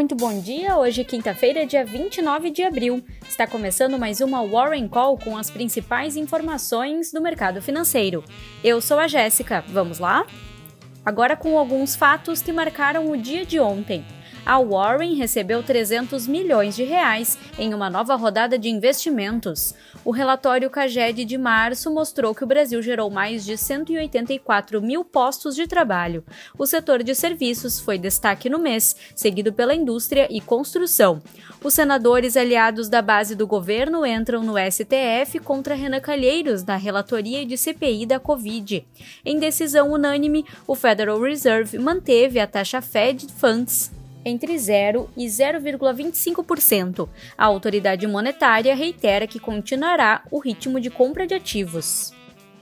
Muito bom dia, hoje quinta-feira, dia 29 de abril. Está começando mais uma Warren Call com as principais informações do mercado financeiro. Eu sou a Jéssica, vamos lá? Agora com alguns fatos que marcaram o dia de ontem a Warren recebeu 300 milhões de reais em uma nova rodada de investimentos. O relatório CAGED de março mostrou que o Brasil gerou mais de 184 mil postos de trabalho. O setor de serviços foi destaque no mês, seguido pela indústria e construção. Os senadores aliados da base do governo entram no STF contra Renan Calheiros na relatoria de CPI da Covid. Em decisão unânime, o Federal Reserve manteve a taxa Fed Funds entre 0 e 0,25%. A autoridade monetária reitera que continuará o ritmo de compra de ativos.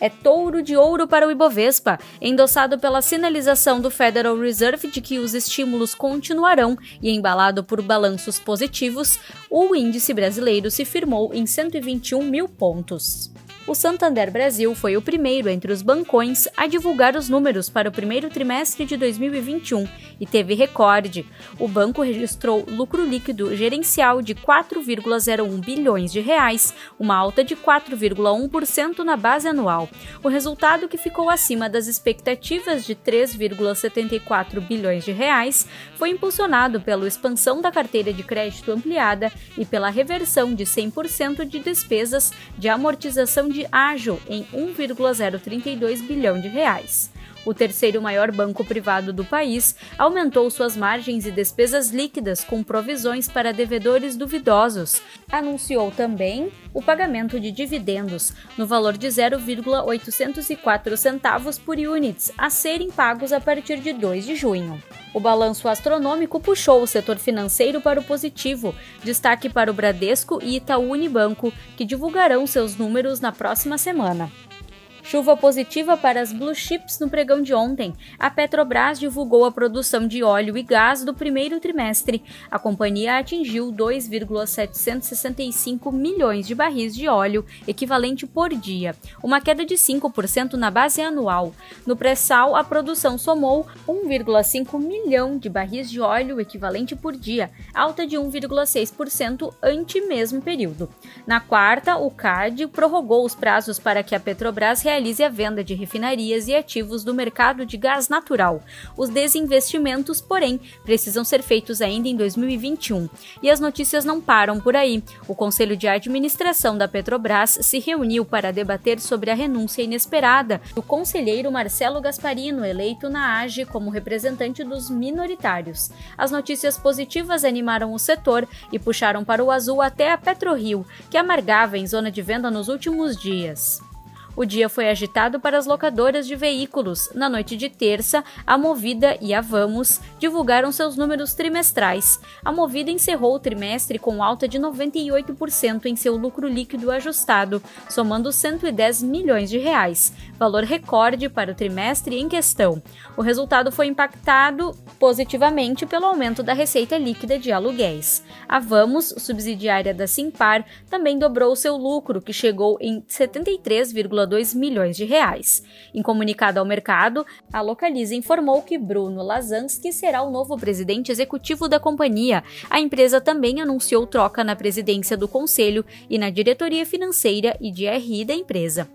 É touro de ouro para o Ibovespa, endossado pela sinalização do Federal Reserve de que os estímulos continuarão e embalado por balanços positivos, o índice brasileiro se firmou em 121 mil pontos o Santander Brasil foi o primeiro entre os bancões a divulgar os números para o primeiro trimestre de 2021 e teve recorde. O banco registrou lucro líquido gerencial de 4,01 bilhões de reais, uma alta de 4,1% na base anual. O resultado que ficou acima das expectativas de 3,74 bilhões de reais foi impulsionado pela expansão da carteira de crédito ampliada e pela reversão de 100% de despesas de amortização de ágil em 1,032 bilhão de reais. O terceiro maior banco privado do país aumentou suas margens e despesas líquidas com provisões para devedores duvidosos. Anunciou também o pagamento de dividendos no valor de 0,804 centavos por units a serem pagos a partir de 2 de junho. O balanço astronômico puxou o setor financeiro para o positivo, destaque para o Bradesco e Itaú Unibanco, que divulgarão seus números na próxima semana. Chuva positiva para as blue chips no pregão de ontem. A Petrobras divulgou a produção de óleo e gás do primeiro trimestre. A companhia atingiu 2,765 milhões de barris de óleo, equivalente por dia, uma queda de 5% na base anual. No pré-sal, a produção somou 1,5 milhão de barris de óleo, equivalente por dia, alta de 1,6% ante mesmo período. Na quarta, o CAD prorrogou os prazos para que a Petrobras realize realize a venda de refinarias e ativos do mercado de gás natural. Os desinvestimentos, porém, precisam ser feitos ainda em 2021. E as notícias não param por aí. O Conselho de Administração da Petrobras se reuniu para debater sobre a renúncia inesperada do conselheiro Marcelo Gasparino, eleito na AGE como representante dos minoritários. As notícias positivas animaram o setor e puxaram para o azul até a PetroRio, que amargava em zona de venda nos últimos dias. O dia foi agitado para as locadoras de veículos. Na noite de terça, a Movida e a Vamos divulgaram seus números trimestrais. A Movida encerrou o trimestre com alta de 98% em seu lucro líquido ajustado, somando 110 milhões de reais, valor recorde para o trimestre em questão. O resultado foi impactado positivamente pelo aumento da receita líquida de aluguéis. A Vamos, subsidiária da Simpar, também dobrou seu lucro, que chegou em 73,2 milhões de reais. Em comunicado ao mercado, a Localiza informou que Bruno Lazansky será o novo presidente executivo da companhia. A empresa também anunciou troca na presidência do conselho e na diretoria financeira e de RI da empresa.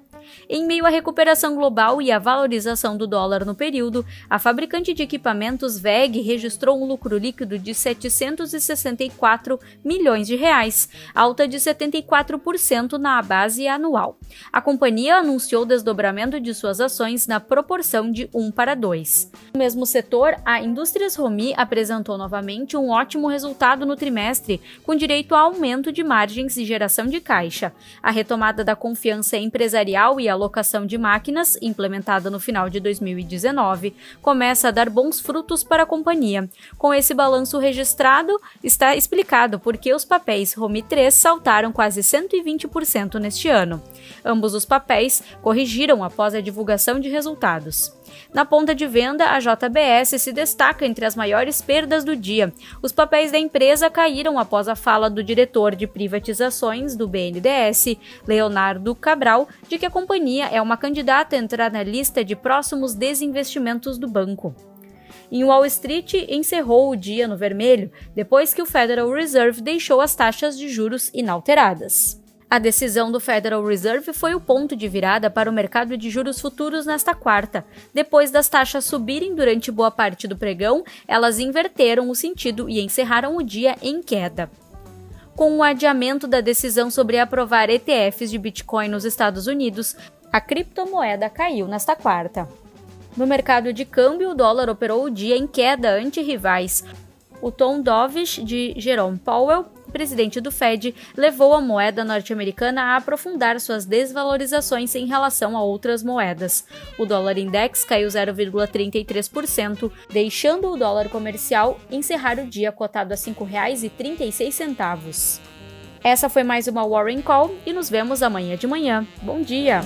Em meio à recuperação global e à valorização do dólar no período, a fabricante de equipamentos VEG registrou um lucro líquido de 764 milhões de reais, alta de 74% na base anual. A companhia anunciou o desdobramento de suas ações na proporção de 1 para 2. No mesmo setor, a Indústrias Romi apresentou novamente um ótimo resultado no trimestre, com direito a aumento de margens e geração de caixa. A retomada da confiança empresarial e e alocação de máquinas, implementada no final de 2019, começa a dar bons frutos para a companhia. Com esse balanço registrado, está explicado por que os papéis Home 3 saltaram quase 120% neste ano. Ambos os papéis corrigiram após a divulgação de resultados. Na ponta de venda, a JBS se destaca entre as maiores perdas do dia. Os papéis da empresa caíram após a fala do diretor de privatizações do BNDES, Leonardo Cabral, de que a companhia é uma candidata a entrar na lista de próximos desinvestimentos do banco. Em Wall Street, encerrou o dia no vermelho, depois que o Federal Reserve deixou as taxas de juros inalteradas. A decisão do Federal Reserve foi o ponto de virada para o mercado de juros futuros nesta quarta. Depois das taxas subirem durante boa parte do pregão, elas inverteram o sentido e encerraram o dia em queda. Com o adiamento da decisão sobre aprovar ETFs de Bitcoin nos Estados Unidos, a criptomoeda caiu nesta quarta. No mercado de câmbio, o dólar operou o dia em queda ante rivais. O tom dovish de Jerome Powell presidente do Fed, levou a moeda norte-americana a aprofundar suas desvalorizações em relação a outras moedas. O dólar index caiu 0,33%, deixando o dólar comercial encerrar o dia cotado a R$ 5,36. Essa foi mais uma Warren Call e nos vemos amanhã de manhã. Bom dia!